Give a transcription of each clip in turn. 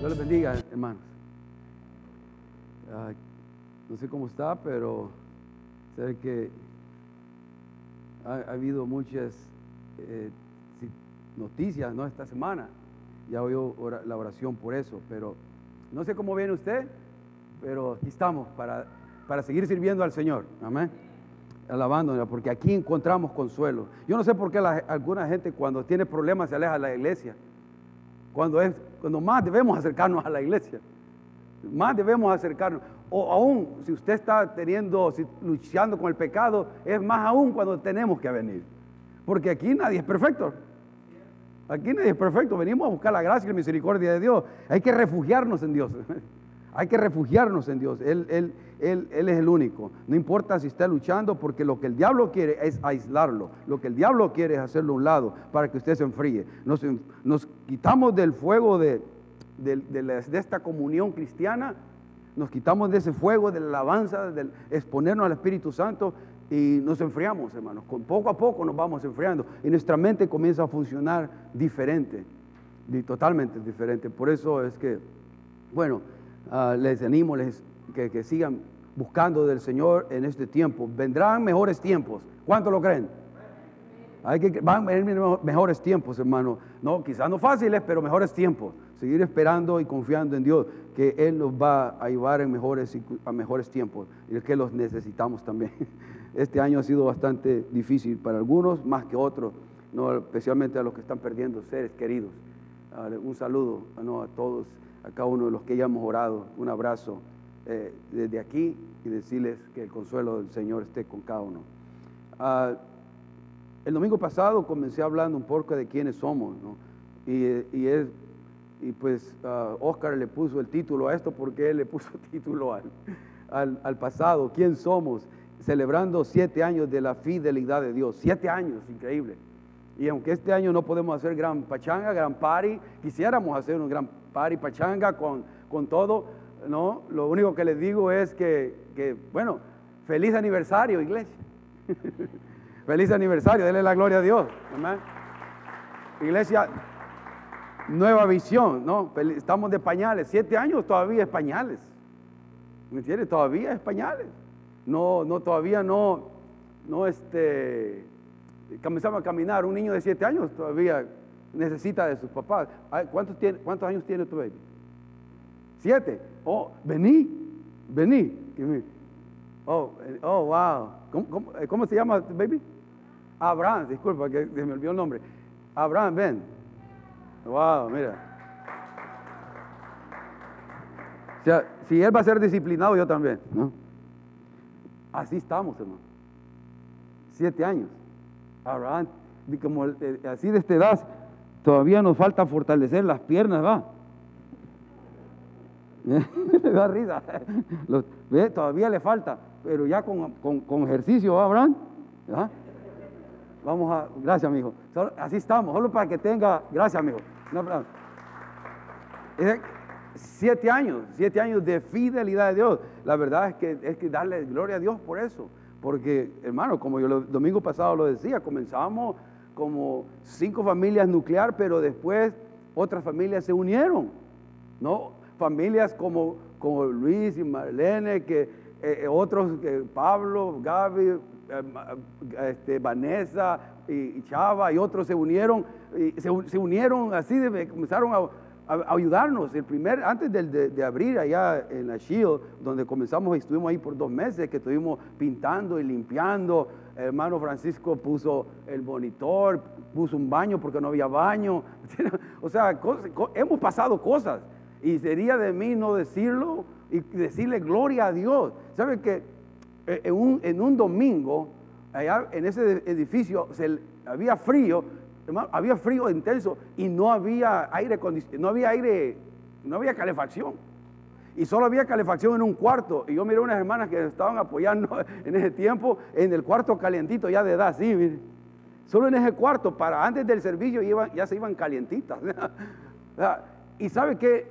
Dios les bendiga, hermanos. No sé cómo está, pero sé que ha, ha habido muchas eh, noticias ¿no? esta semana. Ya oí la oración por eso, pero no sé cómo viene usted, pero aquí estamos para, para seguir sirviendo al Señor. Amén. Alabándola, porque aquí encontramos consuelo. Yo no sé por qué alguna gente cuando tiene problemas se aleja de la iglesia. Cuando, es, cuando más debemos acercarnos a la iglesia. Más debemos acercarnos. O aún si usted está teniendo, luchando con el pecado, es más aún cuando tenemos que venir. Porque aquí nadie es perfecto. Aquí nadie es perfecto. Venimos a buscar la gracia y la misericordia de Dios. Hay que refugiarnos en Dios. Hay que refugiarnos en Dios. Él, él- él- él es el único. No importa si está luchando, porque lo que el diablo quiere es aislarlo. Lo que el diablo quiere es hacerlo a un lado para que usted se enfríe. Nos, quitamos del fuego de, de- de esta comunión cristiana. Nos quitamos de ese fuego de la alabanza, del exponernos al Espíritu Santo y nos enfriamos, hermanos. Con poco a poco nos vamos enfriando y nuestra mente comienza a funcionar diferente, y totalmente diferente. Por eso es que, bueno, ah, les animo les, que, que sigan buscando del Señor en este tiempo. Vendrán mejores tiempos. ¿Cuánto lo creen? Hay que, van a venir mejo- mejores tiempos, hermano. No, quizás no fáciles, pero mejores tiempos. Seguir esperando y confiando en Dios, que Él nos va a llevar en mejores, a mejores tiempos y que los necesitamos también. Este año ha sido bastante difícil para algunos, más que otros, ¿no? especialmente a los que están perdiendo seres queridos. Ah, un saludo ¿no? a todos, a cada uno de los que ya hemos orado. Un abrazo eh, desde aquí y decirles que el consuelo del Señor esté con cada uno. Ah, el domingo pasado comencé hablando un poco de quiénes somos, eh, y es, y pues ah, Oscar le puso el título a esto porque él le puso título al, al, al pasado, quién somos, celebrando siete años de la fidelidad de Dios, siete años, increíble. Y aunque este año no podemos hacer gran pachanga, gran party, quisiéramos hacer un gran party pachanga con, con todo, ¿no? Lo único que les digo es que, que, bueno, feliz aniversario, iglesia. Feliz aniversario, denle la gloria a Dios. Amén. Iglesia, nueva visión, ¿no? Estamos de pañales, siete años todavía es pañales. ¿Me entiendes? Todavía es pañales. No, no, todavía no, no, este, comenzamos a caminar. Un niño de siete años todavía necesita de sus papás. ¿Cuántos, tiene, cuántos años tiene tu baby? Siete. Oh, vení, vení. Oh, eh, oh, wow. ¿Cómo, cómo, eh, cómo se llama tu baby? Abraham, disculpa que se me olvidó el nombre. Abraham, ven. Wow, mira. O sea, si él va a ser disciplinado, yo también. Así estamos, hermano. Siete años. Abraham, como así de esta edad, todavía nos falta fortalecer las piernas, ¿va? Le da risa. Los- ve, Todavía le falta, pero ya con, con- con ejercicio, ¿va, Abraham? ¿Ya? Vamos a, gracias, amigo. Así estamos, solo para que tenga, gracias, amigo. Es- siete años, siete años de fidelidad de Dios. La verdad es que es que darle gloria a Dios por eso. Porque, hermano, como yo el domingo pasado lo decía, comenzamos como cinco familias nuclear, pero después otras familias se unieron. ¿no? Familias como, como Luis y Marlene, que eh, eh, otros, que Pablo, Gaby, eh, este, Vanessa y, Chava y otros se unieron, se, se unieron así, comenzaron a, ayudarnos. El primer, antes de, de abrir allá en la Shield, donde comenzamos, estuvimos ahí por dos meses, que estuvimos pintando y limpiando. Hermano Francisco puso el monitor, puso un baño porque no había baño. O sea, hemos pasado cosas. Y sería de mí no decirlo y decirle gloria a Dios. ¿Sabe que en un, en un domingo, allá en ese edificio, se, había frío, había frío intenso y no había aire no había aire, no había calefacción. Y solo había calefacción en un cuarto. Y yo miré unas hermanas que estaban apoyando en ese tiempo en el cuarto calientito ya de edad, sí, mire. Solo en ese cuarto, para antes del servicio ya se iban calientitas. Y sabe que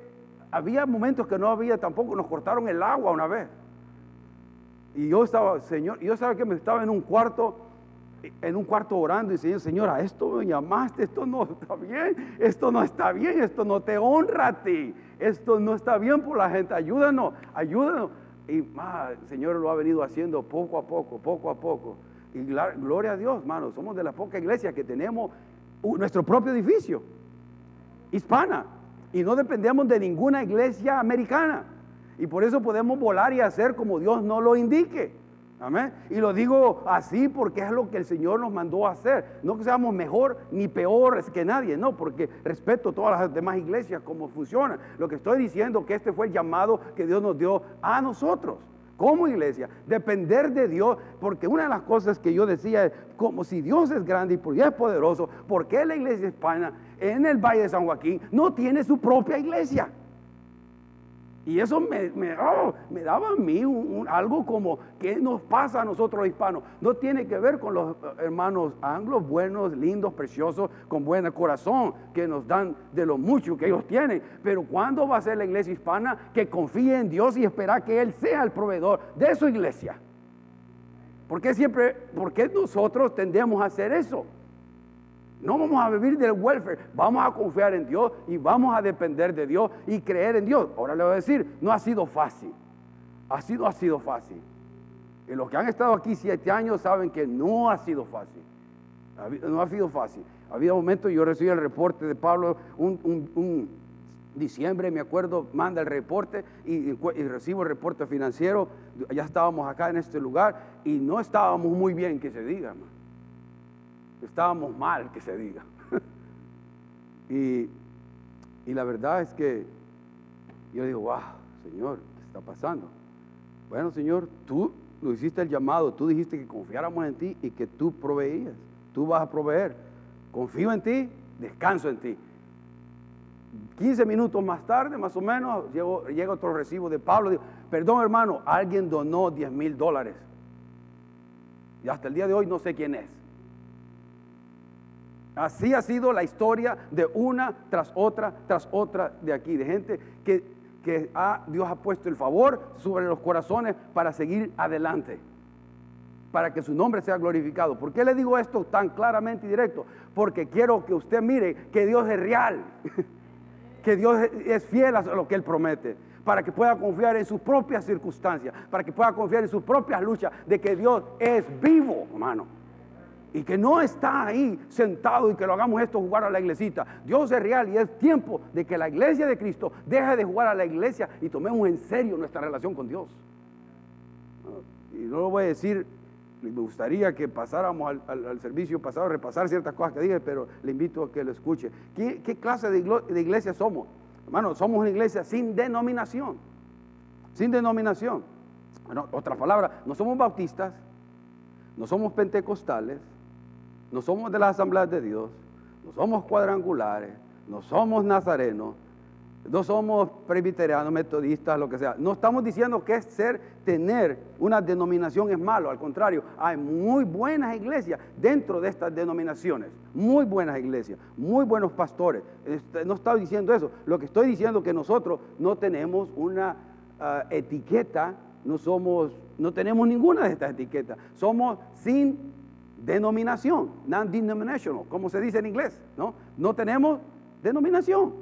había momentos que no había tampoco, nos cortaron el agua una vez. Y yo estaba, Señor, yo sabía que me estaba en un cuarto en un cuarto orando y diciendo, Señora, esto me llamaste, esto no está bien, esto no está bien, esto no te honra a ti, esto no está bien por la gente, ayúdanos, ayúdanos. Y más, el Señor lo ha venido haciendo poco a poco, poco a poco. Y gloria a Dios, hermano, somos de la poca iglesia que tenemos nuestro propio edificio, hispana, y no dependemos de ninguna iglesia americana. Y por eso podemos volar y hacer como Dios nos lo indique. Amén. Y lo digo así porque es lo que el Señor nos mandó a hacer. No que seamos mejor ni peores que nadie, no, porque respeto todas las demás iglesias, cómo funcionan. Lo que estoy diciendo que este fue el llamado que Dios nos dio a nosotros como iglesia, depender de Dios, porque una de las cosas que yo decía es, como si Dios es grande y es poderoso, ¿por qué la iglesia hispana en el Valle de San Joaquín no tiene su propia iglesia? Y eso me, oh, daba a mí algo como, ¿qué nos pasa a nosotros los hispanos? No tiene que ver con los eh, hermanos anglos, buenos, lindos, preciosos, con buen corazón, que nos dan de lo mucho que ellos tienen. Pero ¿cuándo va a ser la iglesia hispana que confíe en Dios y espera que Él sea el proveedor de su iglesia? ¿Por qué siempre, por qué nosotros tendemos a hacer eso? No vamos a vivir del welfare, vamos a confiar en Dios y vamos a depender de Dios y creer en Dios. Ahora le voy a decir, no ha sido fácil. Ha sido, ha sido fácil. Y los que han estado aquí siete años saben que no ha sido fácil. No ha sido fácil. Había momentos, yo recibí el reporte de Pablo, un, diciembre, me acuerdo, manda el reporte y, recibo el reporte financiero. Ya estábamos acá en este lugar y no estábamos muy bien, que se diga, estábamos mal, que se diga. y, la verdad es que yo digo, wow, Señor, ¿qué está pasando? Bueno, Señor, tú lo hiciste el llamado, tú dijiste que confiáramos en ti y que tú proveías, tú vas a proveer. Confío en ti, descanso en ti. 15 minutos más tarde, más o menos, llega otro recibo de Pablo. Perdón hermano, alguien donó 10 mil dólares. Y hasta el día de hoy no sé quién es. Así ha sido la historia de una tras otra, tras otra de aquí, de gente que, Dios ha puesto el favor sobre los corazones para seguir adelante, para que su nombre sea glorificado. ¿Por qué le digo esto tan claramente y directo? Porque quiero que usted mire que Dios es real, que Dios es fiel a lo que Él promete para que pueda confiar en sus propias circunstancias, para que pueda confiar en sus propias luchas, de que Dios es vivo, hermano y que no está ahí sentado y que lo hagamos esto jugar a la iglesita. Dios es real y es tiempo de que la iglesia de Cristo deje de jugar a la iglesia y tomemos en serio nuestra relación con Dios. Y no lo voy a decir, me gustaría que pasáramos al, servicio pasado repasar ciertas cosas que dije, pero le invito a que lo escuche. ¿Qué, clase de, iglesia somos? Hermano, somos una iglesia sin denominación. Sin denominación. Bueno, otra palabra, no somos bautistas, no somos pentecostales, no somos de las asambleas de Dios, no somos cuadrangulares, no somos nazarenos, no somos presbiterianos, metodistas, lo que sea. No estamos diciendo que ser, tener una denominación es malo, al contrario, hay muy buenas iglesias dentro de estas denominaciones, muy buenas iglesias, muy buenos pastores. Este, no estoy diciendo eso, lo que estoy diciendo es que nosotros no tenemos una ah, etiqueta, no somos, no tenemos ninguna de estas etiquetas, somos sin denominación, non-denominational, como se dice en inglés, ¿no? No tenemos denominación,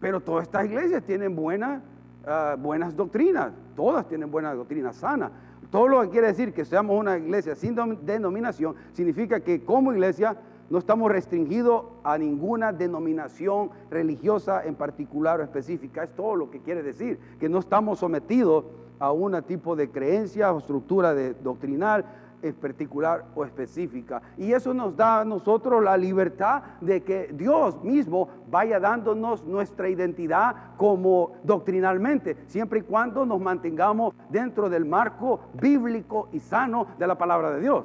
pero todas estas iglesias tienen buenas, ah, buenas doctrinas, todas tienen buenas doctrinas sanas. Todo lo que quiere decir que seamos una iglesia sin denominación significa que como iglesia no estamos restringidos a ninguna denominación religiosa en particular o específica. Es todo lo que quiere decir, que no estamos sometidos a un tipo de creencia o estructura de, doctrinal es particular o específica. Y eso nos da a nosotros la libertad de que Dios mismo vaya dándonos nuestra identidad como doctrinalmente, siempre y cuando nos mantengamos dentro del marco bíblico y sano de la palabra de Dios.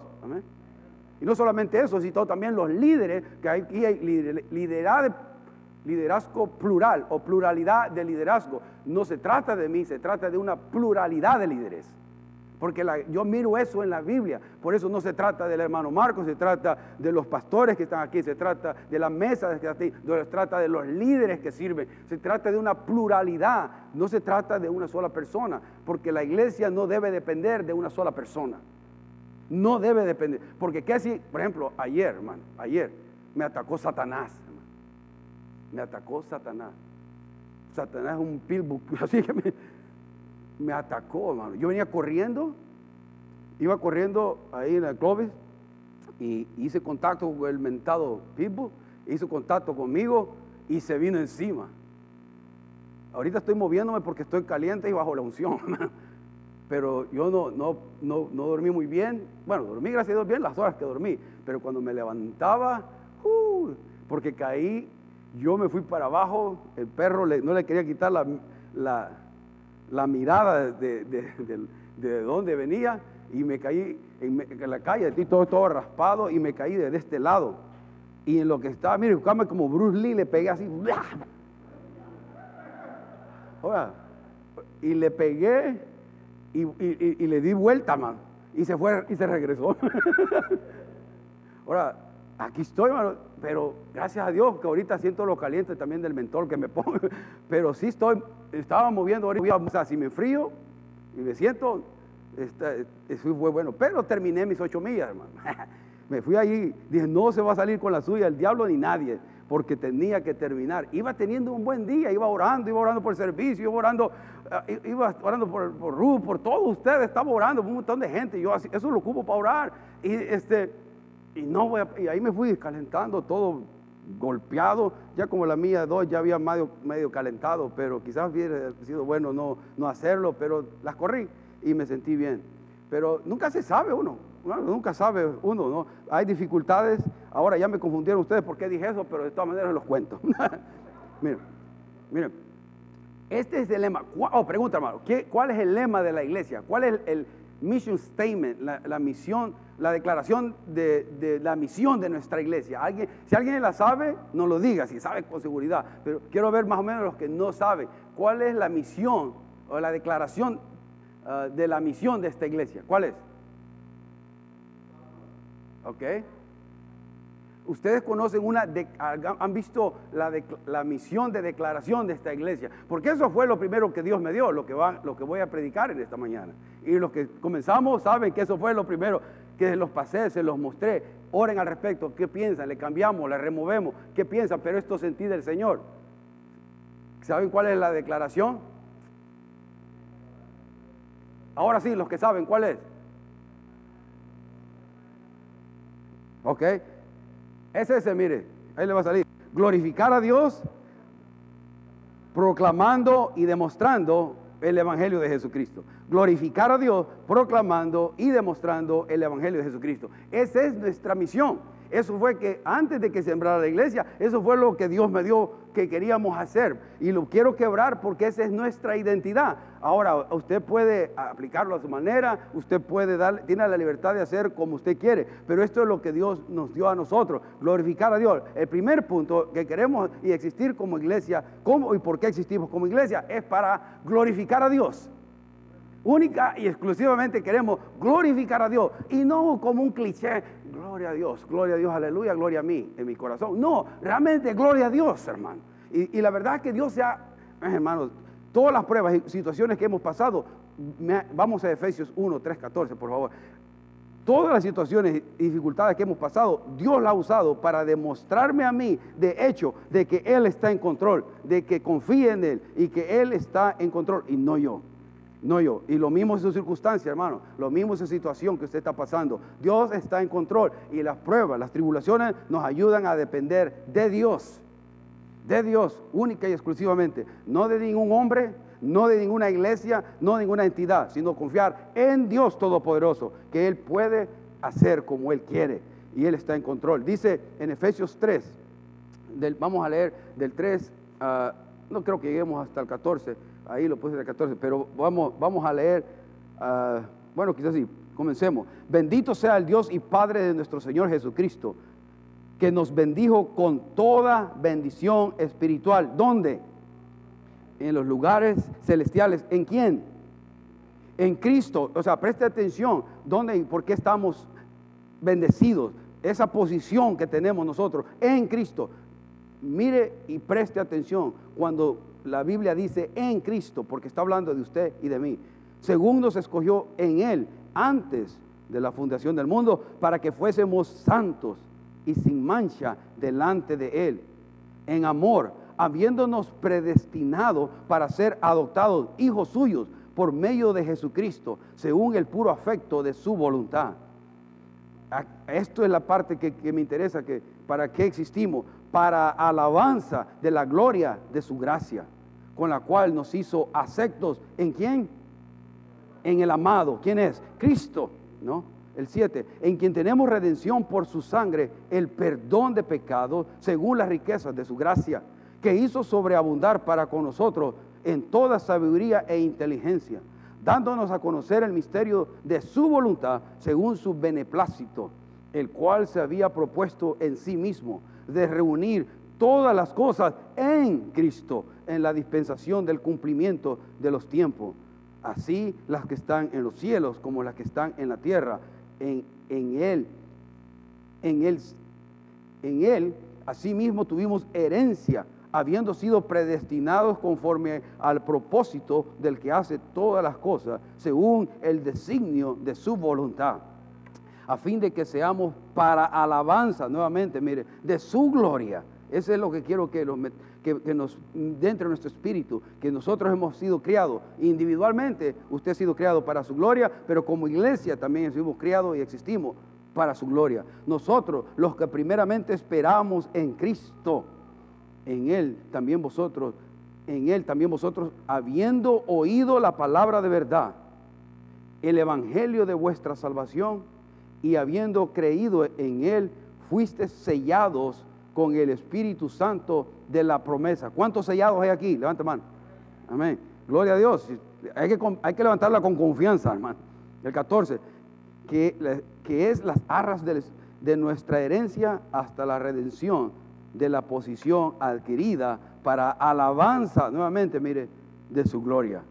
Y no solamente eso, sino también los líderes, que aquí hay liderazgo plural o pluralidad de liderazgo. No se trata de mí, se trata de una pluralidad de líderes. Porque yo miro eso en la Biblia. Por eso no se trata del hermano Marcos, se trata de los pastores que están aquí, se trata de la mesa que aquí, se trata de los líderes que sirven. Se trata de una pluralidad, no se trata de una sola persona. Porque la iglesia no debe depender de una sola persona. No debe depender. Porque qué así, por ejemplo, ayer, hermano, ayer me atacó Satanás. Me atacó Satanás. Satanás es un pilbo, así que me, me atacó, hermano. Yo venía corriendo, iba corriendo ahí en el Clovis y hice contacto con el mentado pitbull, hizo contacto conmigo y se vino encima. Ahorita estoy moviéndome porque estoy caliente y bajo la unción, pero yo no, no, no, no, dormí muy bien. Bueno, dormí gracias a Dios bien las horas que dormí, pero cuando me levantaba, uh, porque caí, yo me fui para abajo, el perro no le quería quitar la, la, la mirada de, de, de, de, donde venía y me caí en, la calle, todo, todo raspado y me caí de, este lado. Y en lo que estaba, mire, como Bruce Lee, le pegué así. y le pegué y, le di vuelta, man. Y se fue y se regresó. Ahora, aquí estoy, mano, pero gracias a Dios que ahorita siento lo caliente también del mentor que me pongo. Pero sí estoy, estaba moviendo ahorita, o sea, si me frío y me siento, eso fue bueno. Pero terminé mis ocho millas, hermano. me fui allí, dije, no se va a salir con la suya el diablo ni nadie porque tenía que terminar. Iba teniendo un buen día, iba orando, iba orando por el servicio, iba orando, eh, iba orando por, Ruth, por todos ustedes, estaba orando un montón de gente. Yo eso lo ocupo para orar. Y, este, y, no y ahí me fui calentando todo golpeado, ya como la mía dos ya había medio, medio calentado, pero quizás hubiera sido bueno no, no hacerlo, pero las corrí y me sentí bien. Pero nunca se sabe uno nunca sabe uno, ¿no? Hay dificultades. Ahora ya me confundieron ustedes por qué dije eso, pero de todas maneras los cuento. miren, miren. Este es el lema. Oh, pregunta, hermano. ¿Cuál es el lema de la iglesia? ¿Cuál es el, mission statement, la, misión, la declaración de, la misión de nuestra iglesia? ¿Alguien, si alguien la sabe, no lo diga, si sabe con seguridad. Pero quiero ver más o menos los que no saben. ¿Cuál es la misión o la declaración ah, de la misión de esta iglesia? ¿Cuál es? ¿Ok? Ustedes conocen una, han visto la, misión de declaración de esta iglesia, porque eso fue lo primero que Dios me dio, lo que, va, lo que voy a predicar en esta mañana. Y los que comenzamos saben que eso fue lo primero que los pasé, se los mostré. Oren al respecto, ¿qué piensan? ¿Le cambiamos? ¿Le removemos? ¿Qué piensan? Pero esto sentí del Señor. ¿Saben cuál es la declaración? Ahora sí, los que saben, ¿cuál es? ¿Ok? Es ese, mire, ahí le va a salir. Glorificar a Dios proclamando y demostrando el Evangelio de Jesucristo. Glorificar a Dios proclamando y demostrando el Evangelio de Jesucristo. Esa es nuestra misión. Eso fue que antes de que sembrara la iglesia, eso fue lo que Dios me dio que queríamos hacer. Y lo quiero quebrar porque esa es nuestra identidad. Ahora, usted puede aplicarlo a su manera, usted puede dar, tiene la libertad de hacer como usted quiere, pero esto es lo que Dios nos dio a nosotros, glorificar a Dios. El primer punto que queremos y existir como iglesia, ¿cómo y por qué existimos como iglesia? Es para glorificar a Dios. Única y exclusivamente queremos glorificar a Dios y no como un cliché, gloria a Dios, gloria a Dios, aleluya, gloria a mí en mi corazón. No, realmente gloria a Dios, hermano. Y, la verdad es que Dios ha, eh, hermanos, todas las pruebas y situaciones que hemos pasado, vamos a Efesios 1, 3, 14, por favor. Todas las situaciones y dificultades que hemos pasado, Dios la ha usado para demostrarme a mí, de hecho, de que Él está en control, de que confíe en Él y que Él está en control y no yo no yo. Y lo mismo es su circunstancia, hermano. Lo mismo es su situación que usted está pasando. Dios está en control y las pruebas, las tribulaciones nos ayudan a depender de Dios. De Dios, única y exclusivamente. No de ningún hombre, no de ninguna iglesia, no de ninguna entidad, sino confiar en Dios Todopoderoso, que Él puede hacer como Él quiere y Él está en control. Dice en Efesios 3, vamos a leer del 3, ah, no creo que lleguemos hasta el 14 ahí lo puse de 14, pero vamos, vamos a leer, ah, bueno, quizás sí, comencemos. Bendito sea el Dios y Padre de nuestro Señor Jesucristo, que nos bendijo con toda bendición espiritual. ¿Dónde? En los lugares celestiales. ¿En quién? En Cristo. O sea, preste atención. ¿Dónde y por qué estamos bendecidos? Esa posición que tenemos nosotros en Cristo. Mire y preste atención cuando la Biblia dice en Cristo, porque está hablando de usted y de mí. Según nos escogió en Él antes de la fundación del mundo, para que fuésemos santos y sin mancha delante de Él, en amor, habiéndonos predestinado para ser adoptados hijos suyos por medio de Jesucristo, según el puro afecto de su voluntad. Esto es la parte que, que me interesa, que para qué existimos, para alabanza de la gloria de su gracia, con la cual nos hizo aceptos en quién? En el amado. ¿Quién es? Cristo, ¿no? El 7, en quien tenemos redención por su sangre, el perdón de pecados, según las riquezas de su gracia, que hizo sobreabundar para con nosotros en toda sabiduría e inteligencia, dándonos a conocer el misterio de su voluntad, según su beneplácito, el cual se había propuesto en sí mismo de reunir todas las cosas en Cristo, en la dispensación del cumplimiento de los tiempos, así las que están en los cielos como las que están en la tierra, en, en Él, en Él, en Él, asimismo tuvimos herencia, habiendo sido predestinados conforme al propósito del que hace todas las cosas, según el designio de su voluntad a fin de que seamos para alabanza, nuevamente, mire, de su gloria. Eso es lo que quiero que, nos dentro de nuestro espíritu, que nosotros hemos sido criados individualmente, usted ha sido criado para su gloria, pero como iglesia también hemos criado y existimos para su gloria. Nosotros, los que primeramente esperamos en Cristo, en Él también vosotros, en Él también vosotros, habiendo oído la palabra de verdad, el evangelio de vuestra salvación, y habiendo creído en Él, fuiste sellados con el Espíritu Santo de la promesa. ¿Cuántos sellados hay aquí? Levanta mano. Amén. Gloria a Dios. Hay que, levantarla con confianza, hermano. El 14, que, que es las arras de, de nuestra herencia hasta la redención de la posición adquirida para alabanza, nuevamente, mire, de su gloria.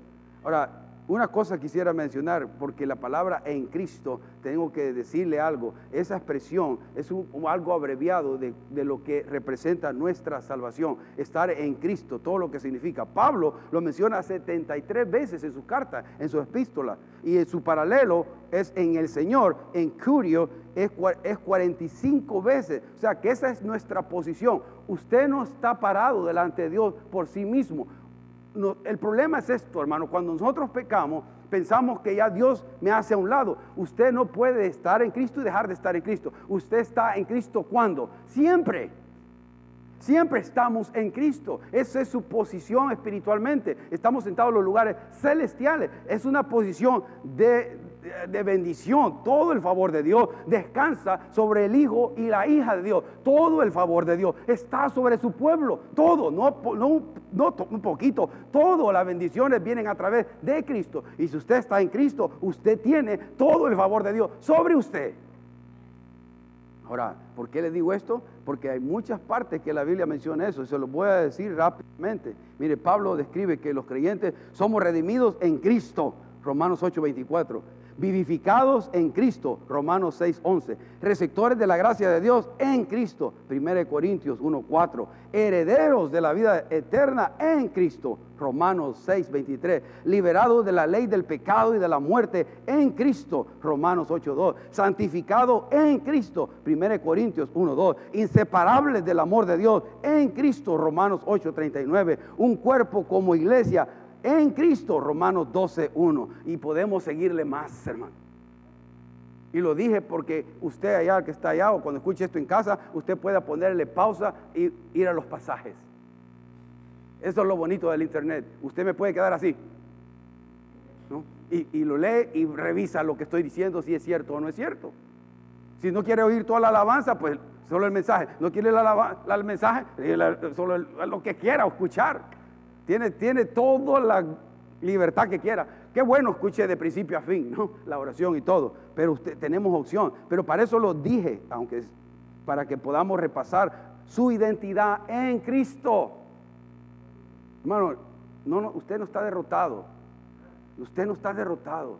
Ahora, una cosa quisiera mencionar, porque la palabra en Cristo, tengo que decirle algo, esa expresión es algo abreviado de, lo que representa nuestra salvación, estar en Cristo, todo lo que significa. Pablo lo menciona 73 veces en su carta, en su epístola, y en su paralelo es en el Señor, en Curio es, es 45 veces, o sea que esa es nuestra posición. Usted no está parado delante de Dios por sí mismo, el problema es esto, hermano. Cuando nosotros pecamos, pensamos que ya Dios me hace a un lado. Usted no puede estar en Cristo y dejar de estar en Cristo. Usted está en Cristo cuando? Siempre. Siempre estamos en Cristo. Esa es su posición espiritualmente. Estamos sentados en los lugares celestiales. Es una posición de, de bendición, todo el favor de Dios descansa sobre el Hijo y la hija de Dios. Todo el favor de Dios está sobre su pueblo. Todo, no, no, no un poquito. Todas las bendiciones vienen a través de Cristo. Y si usted está en Cristo, usted tiene todo el favor de Dios sobre usted. Ahora, ¿por qué le digo esto? Porque hay muchas partes que la Biblia menciona eso y se lo voy a decir rápidamente. Mire, Pablo describe que los creyentes somos redimidos en Cristo, Romanos 8:24 vivificados en Cristo, Romanos 6:11, receptores de la gracia de Dios en Cristo, 1 Corintios 1:4, herederos de la vida eterna en Cristo, Romanos 6:23, liberados de la ley del pecado y de la muerte en Cristo, Romanos 8:2, santificados en Cristo, 1 Corintios 1:2, inseparables del amor de Dios en Cristo, Romanos 8:39, un cuerpo como iglesia en Cristo, Romanos 12, 1. Y podemos seguirle más, hermano. Y lo dije porque usted allá, que está allá, o cuando escuche esto en casa, usted pueda ponerle pausa y ir a los pasajes. Eso es lo bonito del internet. Usted me puede quedar así. Y, lo lee y revisa lo que estoy diciendo, si es cierto o no es cierto. Si no quiere oír toda la alabanza, pues solo el mensaje. No quiere la, el mensaje, solo lo que quiera escuchar. Tiene, tiene toda la libertad que quiera. Qué bueno escuche de principio a fin, ¿no? La oración y todo. Pero usted, tenemos opción. Pero para eso lo dije, aunque para que podamos repasar su identidad en Cristo. Hermano, no, usted no está derrotado. Usted no está derrotado.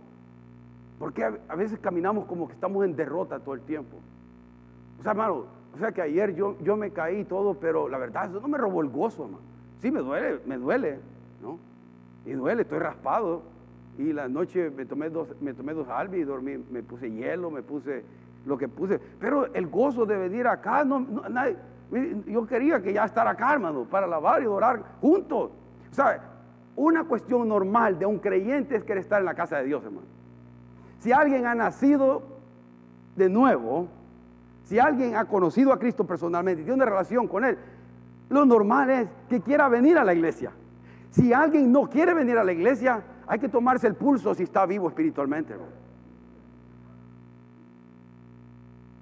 Porque a, veces caminamos como que estamos en derrota todo el tiempo. O sea, hermano, o sea que ayer yo, yo me caí todo, pero la verdad, eso no me robó el gozo, hermano. Sí, me duele, me duele, ¿no? Y duele, estoy raspado, Y la noche me tomé dos, me tomé dos y dormí, me puse hielo, me puse lo que puse. Pero el gozo de venir acá, no, yo quería que ya estar acá, hermano, para alabar y orar juntos. O sea, una cuestión normal de un creyente es querer estar en la casa de Dios, hermano. Si alguien ha nacido de nuevo, si alguien ha conocido a Cristo personalmente y tiene una relación con Él, lo normal es que quiera venir a la iglesia. Si alguien no quiere venir a la iglesia, hay que tomarse el pulso si está vivo espiritualmente.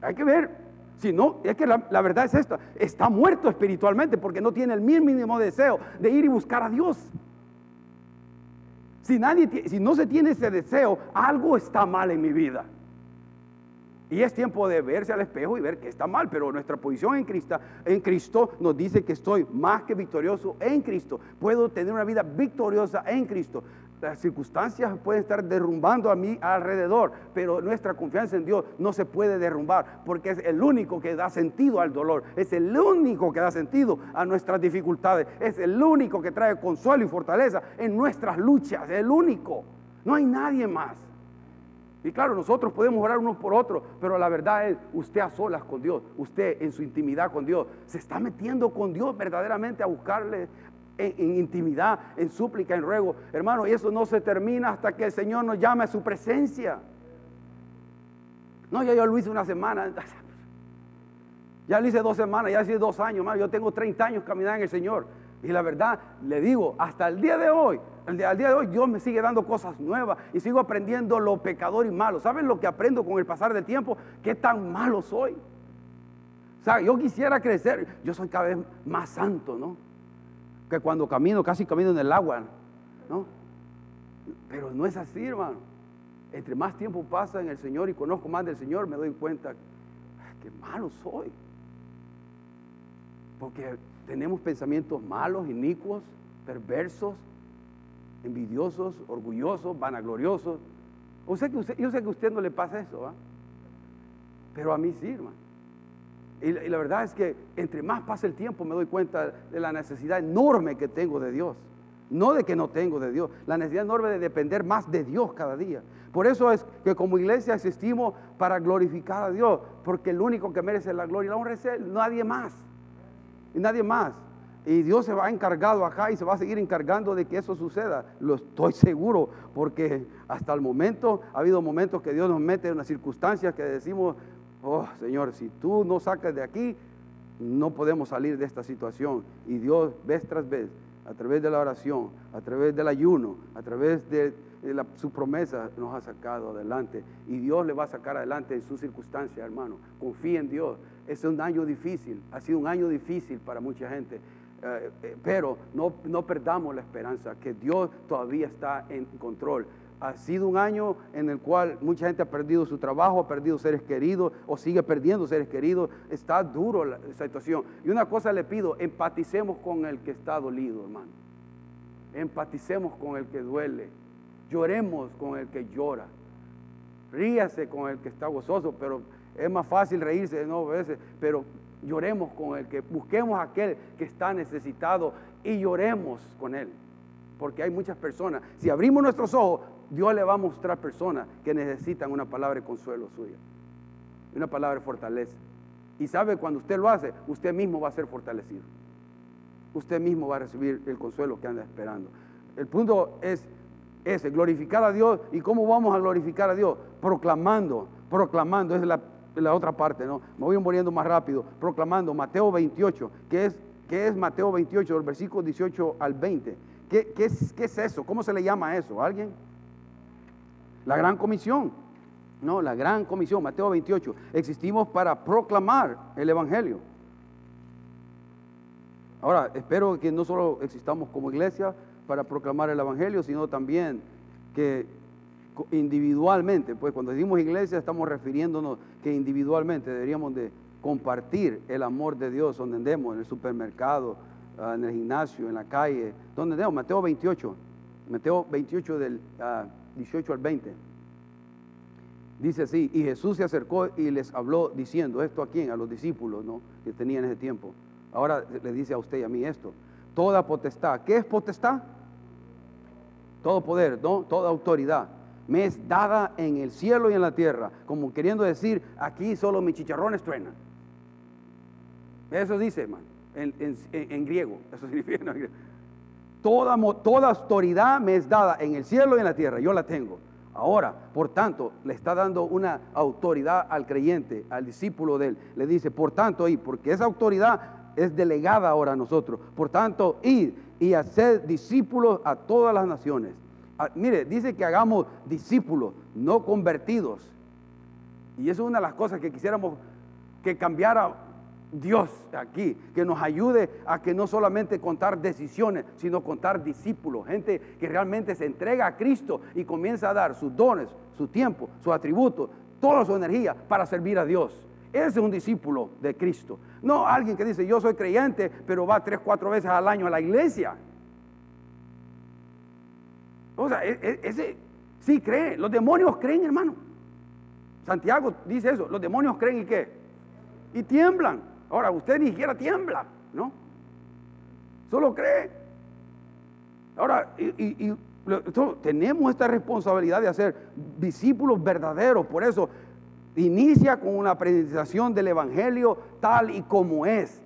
Hay que ver. Si no, es que la, verdad es esta. Está muerto espiritualmente porque no tiene el mínimo deseo de ir y buscar a Dios. Si, nadie, si no se tiene ese deseo, algo está mal en mi vida. Y es tiempo de verse al espejo y ver que está mal, pero nuestra posición en Cristo, en Cristo nos dice que estoy más que victorioso en Cristo. Puedo tener una vida victoriosa en Cristo. Las circunstancias pueden estar derrumbando a mí alrededor, pero nuestra confianza en Dios no se puede derrumbar porque es el único que da sentido al dolor, es el único que da sentido a nuestras dificultades, es el único que trae consuelo y fortaleza en nuestras luchas, el único. No hay nadie más. Y claro, nosotros podemos orar unos por otros, pero la verdad es, usted a solas con Dios, usted en su intimidad con Dios, se está metiendo con Dios verdaderamente a buscarle en, intimidad, en súplica, en ruego. Hermano, y eso no se termina hasta que el Señor nos llame a su presencia. No, ya yo lo hice una semana. Ya lo hice dos semanas, ya hice dos años, hermano. Yo tengo 30 años caminando en el Señor. Y la verdad, le digo, hasta el día de hoy, al día, de hoy Dios me sigue dando cosas nuevas y sigo aprendiendo lo pecador y malo. ¿Saben lo que aprendo con el pasar del tiempo? ¿Qué tan malo soy? O sea, yo quisiera crecer, yo soy cada vez más santo, ¿no? Que cuando camino, casi camino en el agua, ¿no? Pero no es así, hermano. Entre más tiempo pasa en el Señor y conozco más del Señor, me doy cuenta que malo soy. Porque tenemos pensamientos malos, inicuos, perversos, envidiosos, orgullosos, vanagloriosos. O yo sé que a usted no le pasa eso, ¿va? pero a mí sí, hermano. Y, la verdad es que entre más pasa el tiempo me doy cuenta de la necesidad enorme que tengo de Dios. No de que no tengo de Dios, la necesidad enorme de depender más de Dios cada día. Por eso es que como iglesia existimos para glorificar a Dios, porque el único que merece la gloria y la honra es Él, nadie más y nadie más. Y Dios se va encargado acá y se va a seguir encargando de que eso suceda. Lo estoy seguro, porque hasta el momento ha habido momentos que Dios nos mete en unas circunstancias que decimos, oh Señor, si tú no sacas de aquí, no podemos salir de esta situación. Y Dios, vez tras vez, a través de la oración, a través del ayuno, a través de, su promesa, nos ha sacado adelante. Y Dios le va a sacar adelante en sus circunstancias, hermano. Confía en Dios. Es un año difícil, ha sido un año difícil para mucha gente, eh, eh, pero no, no perdamos la esperanza que Dios todavía está en control. Ha sido un año en el cual mucha gente ha perdido su trabajo, ha perdido seres queridos o sigue perdiendo seres queridos. Está duro la situación. Y una cosa le pido, empaticemos con el que está dolido, hermano. Empaticemos con el que duele. Lloremos con el que llora. Ríase con el que está gozoso, pero es más fácil reírse nuevo veces, pero lloremos con el que, busquemos a aquel que está necesitado y lloremos con él. Porque hay muchas personas, si abrimos nuestros ojos, Dios le va a mostrar personas que necesitan una palabra de consuelo suya, una palabra de fortaleza. Y sabe, cuando usted lo hace, usted mismo va a ser fortalecido. Usted mismo va a recibir el consuelo que anda esperando. El punto es ese, glorificar a Dios. ¿Y cómo vamos a glorificar a Dios? Proclamando, proclamando, es la la otra parte, ¿no? Me voy muriendo más rápido, proclamando Mateo 28, que es, que es Mateo 28, del versículo 18 al 20. ¿Qué, es, ¿Qué es eso? ¿Cómo se le llama eso? ¿Alguien? La gran comisión. No, la gran comisión, Mateo 28. Existimos para proclamar el Evangelio. Ahora, espero que no solo existamos como iglesia para proclamar el Evangelio, sino también que individualmente, pues cuando decimos iglesia estamos refiriéndonos que individualmente deberíamos de compartir el amor de Dios donde andemos, en el supermercado, ah, en el gimnasio, en la calle, donde andemos, Mateo 28, Mateo 28 del 18 ah, al 20. Dice así, y Jesús se acercó y les habló diciendo, esto a quién, a los discípulos ¿no? que tenían ese tiempo. Ahora le dice a usted y a mí esto, toda potestad, ¿qué es potestad? todo poder, ¿no? toda autoridad me es dada en el cielo y en la tierra, como queriendo decir, aquí solo mis chicharrones truenan. Eso dice, hermano, en, griego. Eso significa Toda, toda autoridad me es dada en el cielo y en la tierra, yo la tengo. Ahora, por tanto, le está dando una autoridad al creyente, al discípulo de él. Le dice, por tanto, y porque esa autoridad es delegada ahora a nosotros. Por tanto, id y hacer discípulos a todas las naciones. Ah, mire, dice que hagamos discípulos, no convertidos. Y eso es una de las cosas que quisiéramos que cambiara Dios aquí, que nos ayude a que no solamente contar decisiones, sino contar discípulos, gente que realmente se entrega a Cristo y comienza a dar sus dones, su tiempo, sus atributos, toda su energía para servir a Dios. Ese es un discípulo de Cristo. No alguien que dice, yo soy creyente, pero va tres, cuatro veces al año a la iglesia. O sea, e, e, ese sí cree. Los demonios creen, hermano. Santiago dice eso. Los demonios creen y qué? Y tiemblan. Ahora, usted ni siquiera tiembla, ¿no? Solo cree. Ahora, y, tenemos esta responsabilidad de hacer discípulos verdaderos. Por eso, inicia con una predicación del Evangelio tal y como es.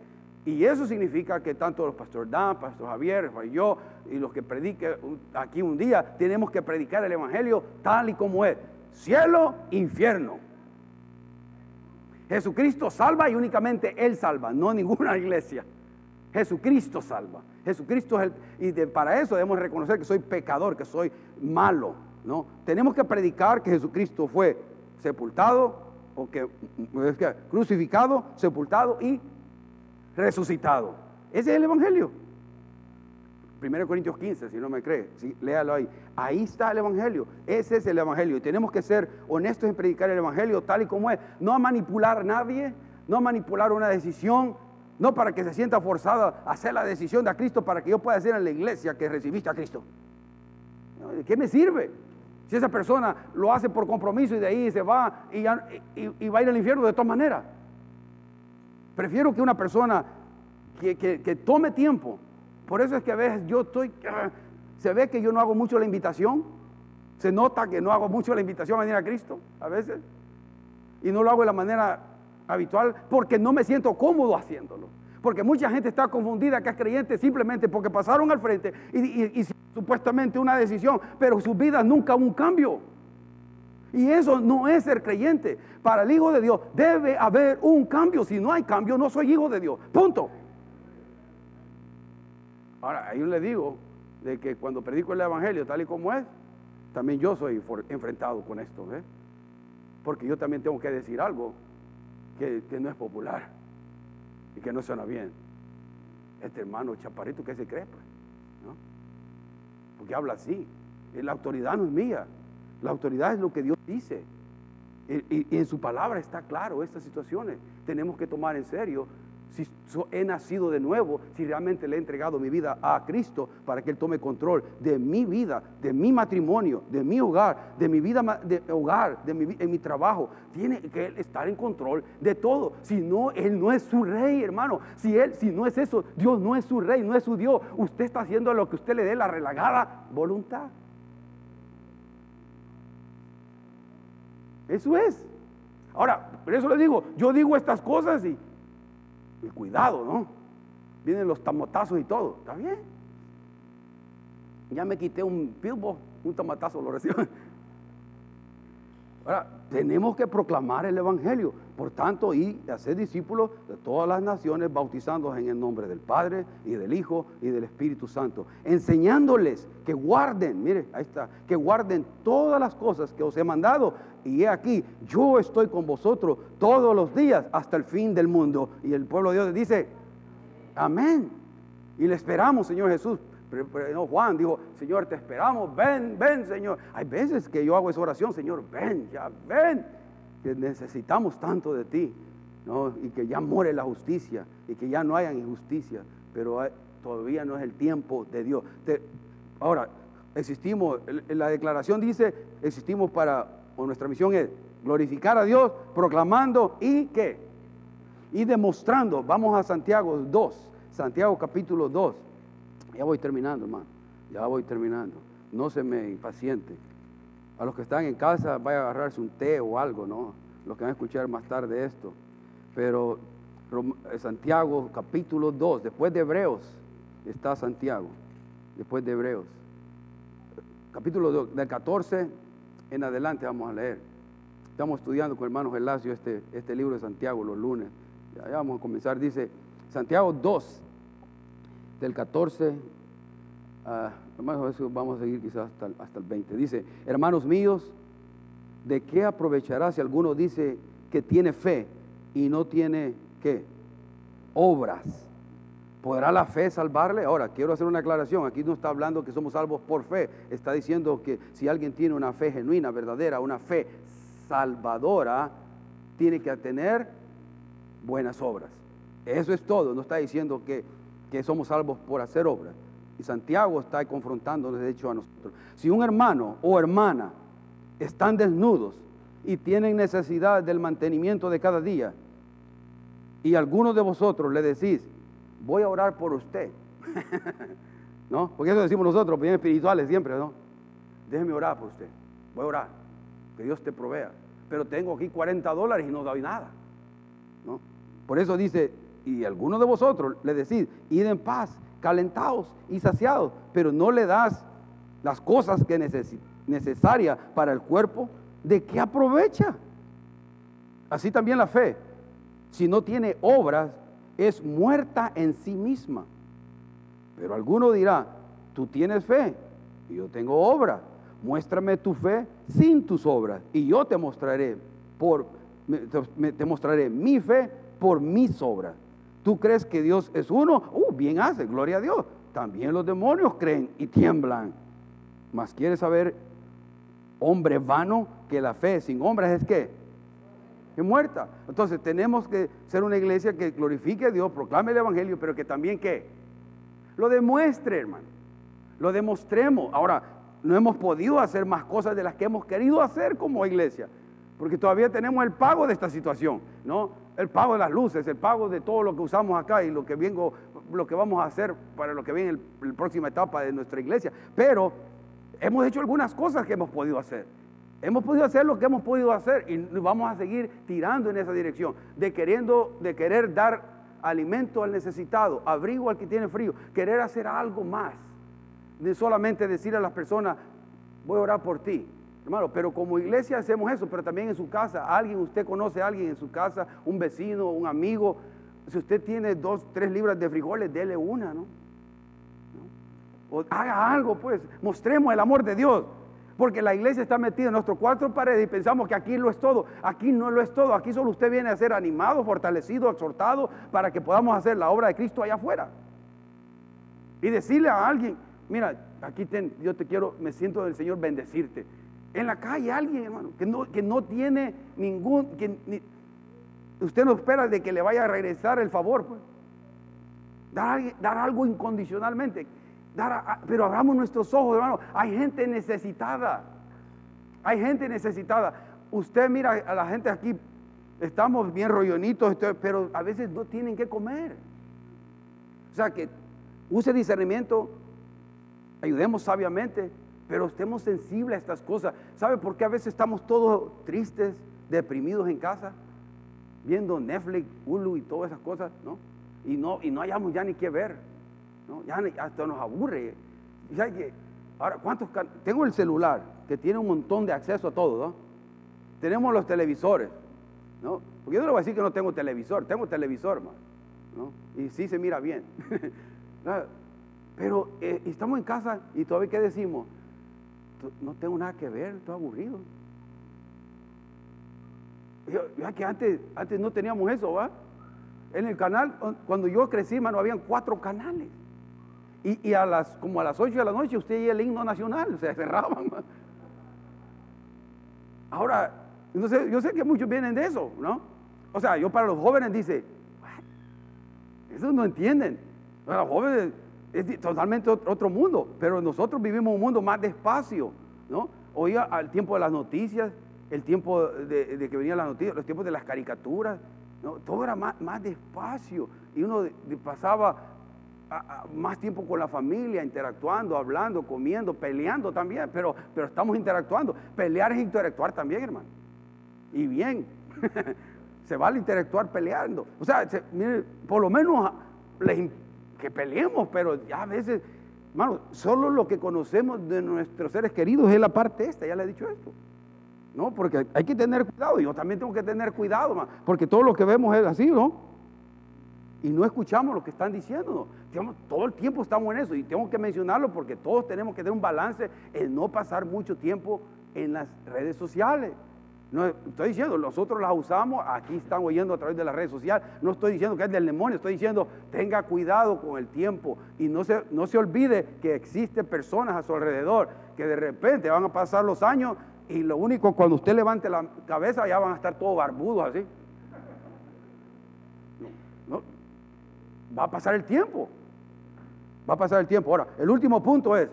Y eso significa que tanto el pastor Dan, pastor Javier, yo y los que prediquen aquí un día, tenemos que predicar el Evangelio tal y como es. Cielo, infierno. Jesucristo salva y únicamente Él salva, no ninguna iglesia. Jesucristo salva. Jesucristo es el... Y para eso debemos reconocer que soy pecador, que soy malo. ¿no? Tenemos que predicar que Jesucristo fue sepultado, o que, crucificado, sepultado y resucitado. Ese es el Evangelio. 1 Corintios 15, si no me cree, léalo ahí. Ahí está el Evangelio. Ese es el Evangelio. Y tenemos que ser honestos en predicar el Evangelio tal y como es. No manipular a nadie, no manipular una decisión, no para que se sienta forzado a hacer la decisión de Cristo para que yo pueda decir en la iglesia que recibiste a Cristo. ¿De qué me sirve? Si esa persona lo hace por compromiso y de ahí se va y, va a ir al infierno de todas maneras. Prefiero que una persona que, tome tiempo. Por eso es que a veces yo estoy, ah, se ve que yo no hago mucho la invitación. Se nota que no hago mucho la invitación a venir a Cristo a veces. Y no lo hago de la manera habitual porque no me siento cómodo haciéndolo. Porque mucha gente está confundida que es creyente simplemente porque pasaron al frente y, supuestamente una decisión, pero su vida nunca un cambio. Y eso no es ser creyente. Para el Hijo de Dios debe haber un cambio. Si no hay cambio, no soy Hijo de Dios. Punto. Ahora, ahí le digo de que cuando predico el Evangelio tal y como es, también yo soy enfrentado con esto. ¿eh? Porque yo también tengo que decir algo que no es popular y que no suena bien. Este hermano chaparrito que se cree, pues, ¿no? Porque habla así. La autoridad no es mía, la autoridad es lo que Dios dice. Y, en su palabra está claro estas situaciones. Tenemos que tomar en serio si he nacido de nuevo, si realmente le he entregado mi vida a Cristo para que Él tome control de mi vida, de mi matrimonio, de mi hogar, de mi vida de hogar, de mi, en mi trabajo. Tiene que Él estar en control de todo. Si no, Él no es su rey, hermano. Si Él, si no es eso, Dios no es su rey, no es su Dios. Usted está haciendo lo que usted le dé la relagada voluntad. Eso es. Ahora, por eso le digo, yo digo estas cosas y y cuidado, ¿no? Vienen los tamotazos y todo. ¿Está bien? Ya me quité un pilbo, un tamatazo lo recibo. Ahora, tenemos que proclamar el Evangelio. Por tanto, y hacer discípulos de todas las naciones, bautizándolos en el nombre del Padre y del Hijo y del Espíritu Santo, enseñándoles que guarden, mire, ahí está, que guarden todas las cosas que os he mandado. Y he aquí, yo estoy con vosotros todos los días hasta el fin del mundo. Y el pueblo de Dios dice, amén. Y le esperamos, Señor Jesús, no, Juan dijo, Señor, te esperamos, ven, ven, Señor. Hay veces que yo hago esa oración, Señor, ven, ya, ven, que necesitamos tanto de ti, ¿no? Y que ya muere la justicia y que ya no haya injusticia, pero todavía no es el tiempo de Dios. ahora, existimos, la declaración dice, existimos para, o nuestra misión es glorificar a Dios, proclamando y qué? Y demostrando, vamos a Santiago 2, Santiago capítulo 2. Ya voy terminando, hermano. Ya voy terminando. no se me impaciente. A los que están en casa, vaya a agarrarse un té o algo, ¿no? Los que van a escuchar más tarde esto. Pero eh, Santiago capítulo 2, después de Hebreos, está Santiago, después de Hebreos. Capítulo 2, del 14 en adelante vamos a leer. Estamos estudiando con hermano Gelacio este, este libro de Santiago los lunes. Ya, vamos a comenzar. Dice Santiago 2, del 14 a, vamos a seguir quizás hasta, hasta el 20. Dice, hermanos míos, ¿de qué aprovechará si alguno dice que tiene fe y no tiene qué? Obras. ¿Podrá la fe salvarle? Ahora, quiero hacer una aclaración. Aquí no está hablando que somos salvos por fe. Está diciendo que si alguien tiene una fe genuina, verdadera, una fe salvadora, tiene que tener buenas obras. Eso es todo. No está diciendo que, que somos salvos por hacer obras. Y Santiago está confrontándonos, de hecho, a nosotros. Si un hermano o hermana están desnudos y tienen necesidad del mantenimiento de cada día, y alguno de vosotros le decís, voy a orar por usted, ¿no? Porque eso decimos nosotros, bien espirituales siempre, ¿no? Déjeme orar por usted, voy a orar, que Dios te provea. Pero tengo aquí 40 dólares y no doy nada, ¿no? Por eso dice, y alguno de vosotros le decís, id en paz, calentados y saciados, pero no le das las cosas que necesarias para el cuerpo, ¿de qué aprovecha? Así también la fe si no tiene obras, es muerta en sí misma. Pero alguno dirá, tú tienes fe yo tengo obra. Muéstrame tu fe sin tus obras y yo te mostraré por te mostraré mi fe por mis obras. ¿Tú crees que Dios es uno? Uh, bien hace, gloria a Dios. También los demonios creen y tiemblan. Mas quieres saber, hombre vano, que la fe sin obras es que es muerta. Entonces tenemos que ser una iglesia que glorifique a Dios, proclame el Evangelio, pero que también que lo demuestre, hermano. Lo demostremos. Ahora, no hemos podido hacer más cosas de las que hemos querido hacer como iglesia, porque todavía tenemos el pago de esta situación, ¿no? El pago de las luces, el pago de todo lo que usamos acá y lo que vengo, lo que vamos a hacer para lo que viene en la próxima etapa de nuestra iglesia. Pero hemos hecho algunas cosas que hemos podido hacer. Hemos podido hacer lo que hemos podido hacer y vamos a seguir tirando en esa dirección, de queriendo, de querer dar alimento al necesitado, abrigo al que tiene frío, querer hacer algo más, de solamente decir a las personas, voy a orar por ti. Hermano, pero como iglesia hacemos eso, pero también en su casa, alguien, usted conoce a alguien en su casa, un vecino, un amigo, si usted tiene dos, tres libras de frijoles, dele una, ¿no? O haga algo, pues, mostremos el amor de Dios. Porque la iglesia está metida en nuestros cuatro paredes y pensamos que aquí lo es todo. Aquí no lo es todo. Aquí solo usted viene a ser animado, fortalecido, exhortado para que podamos hacer la obra de Cristo allá afuera. Y decirle a alguien, mira, aquí yo te quiero, me siento del Señor bendecirte. En la calle alguien, hermano, que no, que no tiene ningún, que usted no espera de que le vaya a regresar el favor. Pues. Dar, dar algo incondicionalmente pero abramos nuestros ojos, hermano. Hay gente necesitada. Hay gente necesitada. Usted mira a la gente aquí, estamos bien rollonitos, pero a veces no tienen que comer. O sea que use discernimiento, ayudemos sabiamente, pero estemos sensibles a estas cosas. ¿Sabe por qué a veces estamos todos tristes, deprimidos en casa? Viendo Netflix, Hulu y todas esas cosas, ¿no? Y no, y no hayamos ya ni qué ver. Ya hasta nos aburre. que, ahora, ¿cuántos Tengo el celular que tiene un montón de acceso a todo, ¿no? Tenemos los televisores, ¿no? Porque yo no le voy a decir que no tengo televisor, tengo televisor, ¿no? Y sí se mira bien. Pero eh, estamos en casa y todavía, ¿qué decimos? No tengo nada que ver, estoy aburrido. Ya que antes, antes no teníamos eso, ¿va? En el canal, cuando yo crecí, hermano, habían cuatro canales. Y, a las, como a las 8 de la noche usted y el himno nacional, se cerraban. Ahora, no sé, yo sé que muchos vienen de eso, ¿no? O sea, yo para los jóvenes dice, eso no entienden. Para los jóvenes es totalmente otro mundo, pero nosotros vivimos un mundo más despacio, ¿no? Oía al tiempo de las noticias, el tiempo de, que venían las noticias, los tiempos de las caricaturas, todo era más, más despacio y uno pasaba más tiempo con la familia, interactuando, hablando, comiendo, peleando también, pero, pero estamos interactuando. Pelear es interactuar también, hermano. Y bien, se vale interactuar peleando. O sea, por lo menos que peleemos, pero ya a veces, hermano, solo lo que conocemos de nuestros seres queridos es la parte esta, ya le he dicho esto. No, porque hay que tener cuidado, yo también tengo que tener cuidado, porque todo lo que vemos es así, ¿no? y no escuchamos lo que están diciendo. todo el tiempo estamos en eso y tengo que mencionarlo porque todos tenemos que tener un balance en no pasar mucho tiempo en las redes sociales. No estoy diciendo, nosotros las usamos, aquí están oyendo a través de las redes sociales. No estoy diciendo que es del demonio, estoy diciendo tenga cuidado con el tiempo y no se, no se olvide que existen personas a su alrededor que de repente van a pasar los años y lo único, cuando usted levante la cabeza ya van a estar todos barbudos así. Va a pasar el tiempo. Va a pasar el tiempo. Ahora, el último punto es,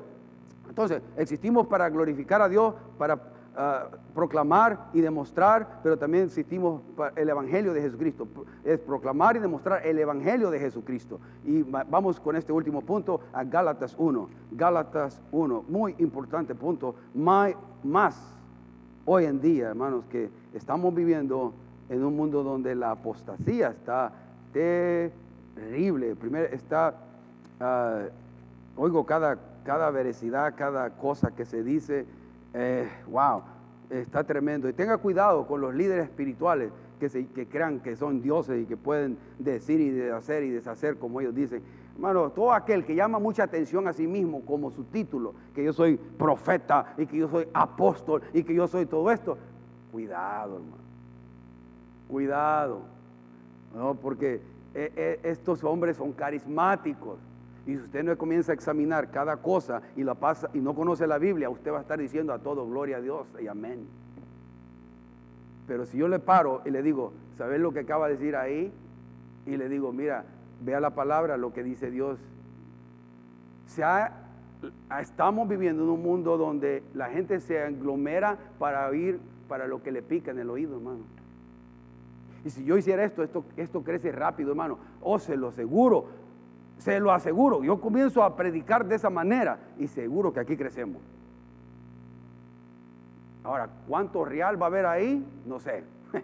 entonces, existimos para glorificar a Dios, para ah, proclamar y demostrar, pero también existimos el Evangelio de Jesucristo. Es proclamar y demostrar el Evangelio de Jesucristo. Y vamos con este último punto a Gálatas 1. Gálatas 1, muy importante punto. Más, hoy en día, hermanos, que estamos viviendo en un mundo donde la apostasía está terrible. Primero está, ah, oigo cada, cada veracidad, cada cosa que se dice, eh, wow, está tremendo. Y tenga cuidado con los líderes espirituales que, se, que crean que son dioses y que pueden decir y hacer y deshacer como ellos dicen. Hermano, todo aquel que llama mucha atención a sí mismo como su título, que yo soy profeta y que yo soy apóstol y que yo soy todo esto, cuidado, hermano. Cuidado. No, porque eh, eh, estos hombres son carismáticos. Y si usted no comienza a examinar cada cosa y la pasa y no conoce la Biblia, usted va a estar diciendo a todo gloria a Dios y amén. Pero si yo le paro y le digo, ¿sabes lo que acaba de decir ahí? Y le digo, mira, vea la palabra, lo que dice Dios. Se estamos viviendo en un mundo donde la gente se aglomera para oír para lo que le pica en el oído, hermano. Y si yo hiciera esto, esto, esto crece rápido, hermano. O se lo aseguro, se lo aseguro. Yo comienzo a predicar de esa manera y seguro que aquí crecemos. Ahora, ¿cuánto real va a haber ahí? No sé.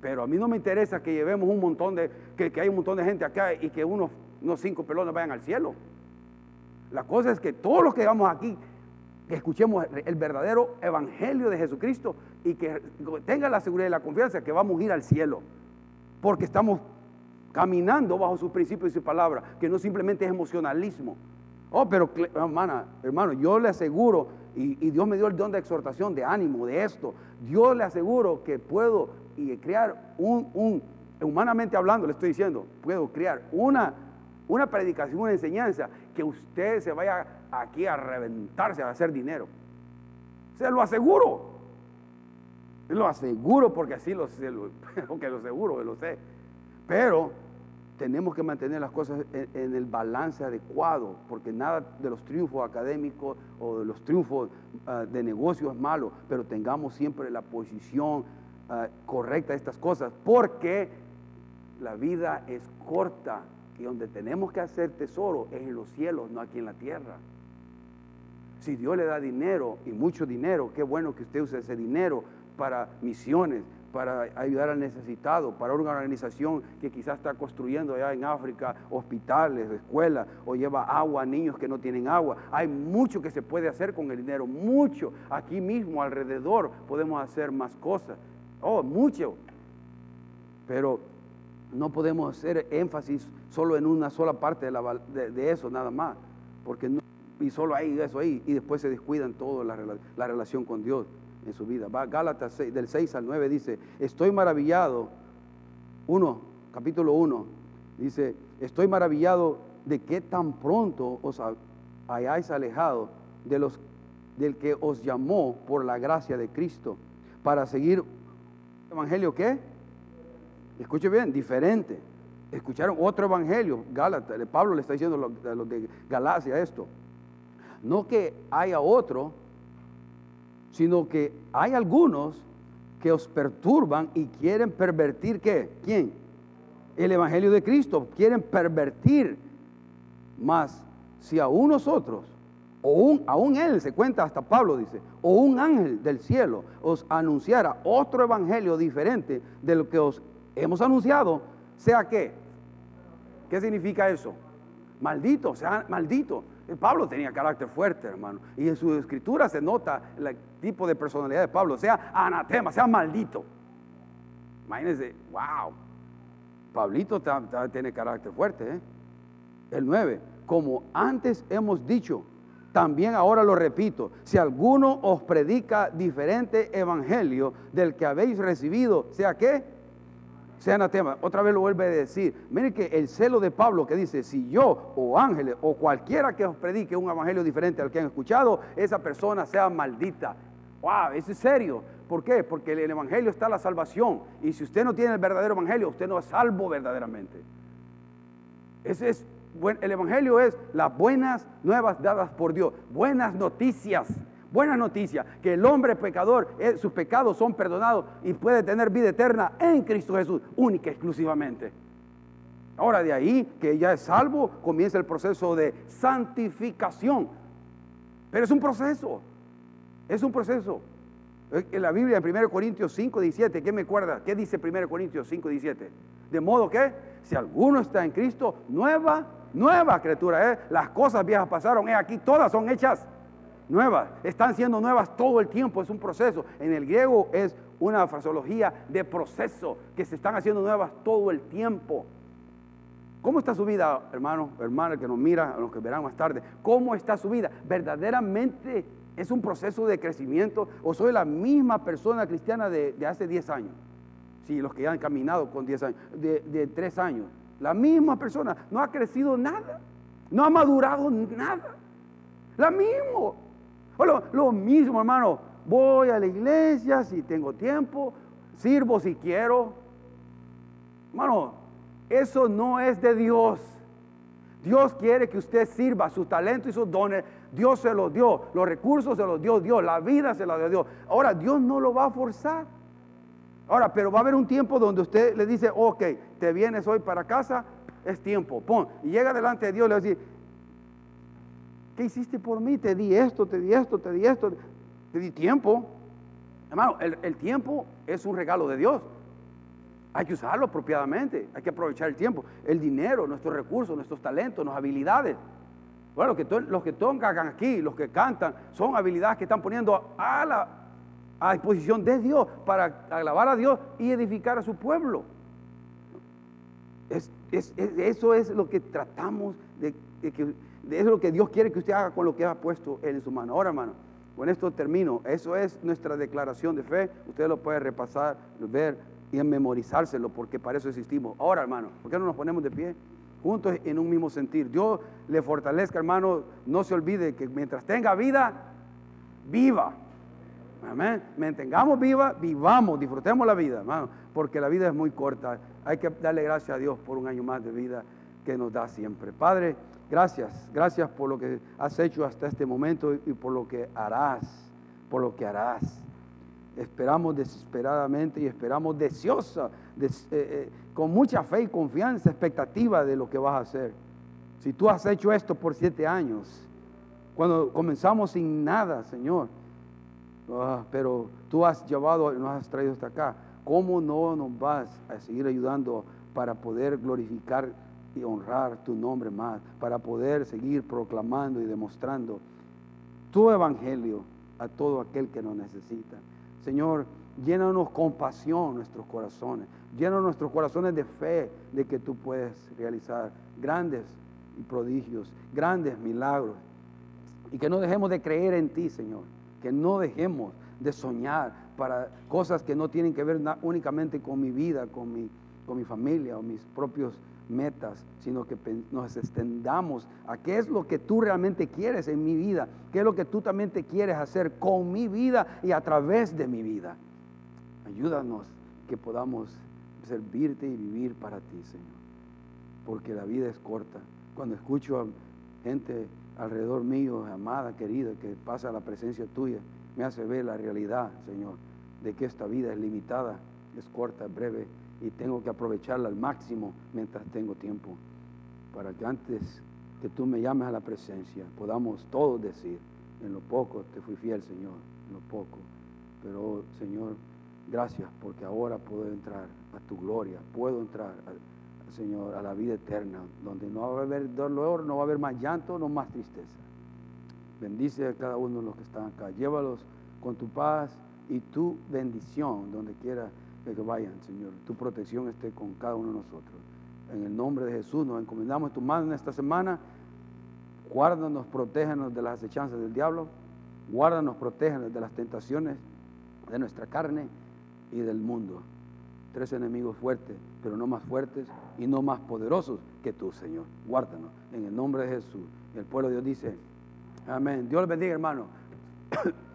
Pero a mí no me interesa que llevemos un montón de, que, que hay un montón de gente acá y que unos, unos cinco pelones vayan al cielo. La cosa es que todos los que vamos aquí que escuchemos el verdadero evangelio de Jesucristo y que tenga la seguridad y la confianza que vamos a ir al cielo, porque estamos caminando bajo sus principios y su palabra, que no simplemente es emocionalismo. Oh, pero hermana, hermano, yo le aseguro, y, Dios me dio el don de exhortación, de ánimo, de esto, Dios le aseguro que puedo y crear un, un, humanamente hablando, le estoy diciendo, puedo crear una, una predicación, una enseñanza que usted se vaya aquí a reventarse a hacer dinero. Se lo aseguro. Lo aseguro porque así lo sé, porque lo seguro, lo sé. Pero tenemos que mantener las cosas en, el balance adecuado, porque nada de los triunfos académicos o de los triunfos ah, de negocios es malo, pero tengamos siempre la posición ah, correcta de estas cosas, porque la vida es corta y donde tenemos que hacer tesoro es en los cielos, no aquí en la tierra. Si Dios le da dinero y mucho dinero, qué bueno que usted use ese dinero para misiones, para ayudar al necesitado, para una organización que quizás está construyendo allá en África hospitales, escuelas, o lleva agua a niños que no tienen agua. Hay mucho que se puede hacer con el dinero, mucho. Aquí mismo, alrededor, podemos hacer más cosas. Oh, mucho. Pero no podemos hacer énfasis solo en una sola parte de, eso, nada más. Porque no, y solo hay eso ahí, y después se descuidan todo la, la relación con Dios en su vida. Va Gálatas del 6 al 9 dice, estoy maravillado, 1, capítulo 1, dice, estoy maravillado de que tan pronto os hayáis alejado de los, del que os llamó por la gracia de Cristo para seguir evangelio qué? Escuche bien, diferente. Escucharon otro evangelio, Gálatas, Pablo le está diciendo a los de Galacia esto. No que haya otro, sino que hay algunos que os perturban y quieren pervertir qué? ¿Quién? El Evangelio de Cristo. Quieren pervertir Mas si aún nosotros, o un, aún él, se cuenta hasta Pablo dice, o un ángel del cielo os anunciara otro evangelio diferente de lo que os hemos anunciado, sea que, ¿qué significa eso? Maldito, sea maldito. Pablo tenía carácter fuerte, hermano. Y en su escritura se nota el tipo de personalidad de Pablo. Sea anatema, sea maldito. Imagínense, wow. Pablito tiene carácter fuerte. ¿eh? El 9, como antes hemos dicho, también ahora lo repito, si alguno os predica diferente evangelio del que habéis recibido, sea que sea anatema. Otra vez lo vuelve a decir. Miren que el celo de Pablo que dice, si yo o ángeles o cualquiera que os predique un evangelio diferente al que han escuchado, esa persona sea maldita. Wow, eso es serio. ¿Por qué? Porque en el evangelio está la salvación. Y si usted no tiene el verdadero evangelio, usted no es salvo verdaderamente. Ese es el Evangelio es las buenas nuevas dadas por Dios, buenas noticias, buenas noticias, que el hombre pecador, eh, sus pecados son perdonados y puede tener vida eterna en Cristo Jesús, única, exclusivamente. Ahora de ahí que ya es salvo, comienza el proceso de santificación. Pero es un proceso, es un proceso. Eh, en la Biblia, en 1 Corintios 5, 17, ¿qué me acuerda? ¿Qué dice 1 Corintios 5, 17? De modo que, si alguno está en Cristo, nueva nueva criatura, ¿eh? las cosas viejas pasaron, ¿eh? aquí todas son hechas nuevas, están siendo nuevas todo el tiempo, es un proceso. En el griego es una fraseología de proceso, que se están haciendo nuevas todo el tiempo. ¿Cómo está su vida, hermano, hermana que nos mira, a los que verán más tarde? ¿Cómo está su vida? ¿Verdaderamente es un proceso de crecimiento o soy la misma persona cristiana de, hace 10 años? Sí, los que ya han caminado con 10 años, de, de 3 años. La misma persona no ha crecido nada, no ha madurado nada. La Lo, lo mismo, hermano. Voy a la iglesia si tengo tiempo, sirvo si quiero. Hermano, eso no es de Dios. Dios quiere que usted sirva su talento y sus dones. Dios se los dio, los recursos se los dio Dios, la vida se la dio Dios. Ahora, Dios no lo va a forzar. Ahora, pero va a haber un tiempo donde usted le dice, ok, te vienes hoy para casa, es tiempo, pon. Y llega delante de Dios y le va a decir, ¿qué hiciste por mí? Te di esto, te di esto, te di esto, te di tiempo. Hermano, el, el tiempo es un regalo de Dios. Hay que usarlo apropiadamente, hay que aprovechar el tiempo, el dinero, nuestros recursos, nuestros talentos, nuestras habilidades. Bueno, que los que tocan aquí, los que cantan, son habilidades que están poniendo a la, a disposición de Dios para alabar a Dios y edificar a su pueblo. eso es lo que tratamos de, que es lo que Dios quiere que usted haga con lo que ha puesto en su mano. Ahora, hermano, con esto termino. Eso es nuestra declaración de fe. Usted lo puede repasar, ver y memorizárselo, porque para eso existimos. Ahora, hermano, ¿por qué no nos ponemos de pie? Juntos en un mismo sentir. Dios le fortalezca, hermano. No se olvide que mientras tenga vida, viva. Amén. Mantengamos viva, vivamos, disfrutemos la vida, hermano, porque la vida es muy corta. Hay que darle gracias a Dios por un año más de vida que nos da siempre. Padre, gracias, gracias por lo que has hecho hasta este momento y por lo que harás, por lo que harás. Esperamos desesperadamente y esperamos deseosa, eh, eh, con mucha fe y confianza, expectativa de lo que vas a hacer. Si tú has hecho esto por siete años, cuando comenzamos sin nada, Señor, Ah, pero tú has llevado, nos has traído hasta acá. ¿Cómo no nos vas a seguir ayudando para poder glorificar y honrar tu nombre más? Para poder seguir proclamando y demostrando tu evangelio a todo aquel que nos necesita. Señor, llénanos con pasión nuestros corazones. Llénanos nuestros corazones de fe de que tú puedes realizar grandes prodigios, grandes milagros. Y que no dejemos de creer en ti, Señor que no dejemos de soñar para cosas que no tienen que ver únicamente con mi vida, con mi, con mi familia o mis propios metas, sino que nos extendamos a qué es lo que tú realmente quieres en mi vida, qué es lo que tú también te quieres hacer con mi vida y a través de mi vida. Ayúdanos que podamos servirte y vivir para ti, Señor, porque la vida es corta. Cuando escucho a gente alrededor mío, amada, querida, que pasa la presencia tuya, me hace ver la realidad, Señor, de que esta vida es limitada, es corta, breve, y tengo que aprovecharla al máximo mientras tengo tiempo, para que antes que tú me llames a la presencia, podamos todos decir, en lo poco te fui fiel, Señor, en lo poco. Pero, Señor, gracias porque ahora puedo entrar a tu gloria, puedo entrar, Señor, a la vida eterna, donde no va a haber dolor, no va a haber más llanto, no más tristeza. Bendice a cada uno de los que están acá, llévalos con tu paz y tu bendición donde quiera que vayan, Señor. Tu protección esté con cada uno de nosotros. En el nombre de Jesús nos encomendamos tu mano en esta semana. Guárdanos, protéjanos de las acechanzas del diablo. Guárdanos, protéjanos de las tentaciones de nuestra carne y del mundo. Tres enemigos fuertes, pero no más fuertes y no más poderosos que tú, Señor. Guárdanos en el nombre de Jesús. el pueblo de Dios dice, amén. Dios les bendiga, hermano.